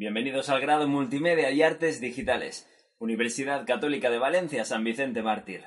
Bienvenidos al grado Multimedia y Artes Digitales, Universidad Católica de Valencia, San Vicente Mártir.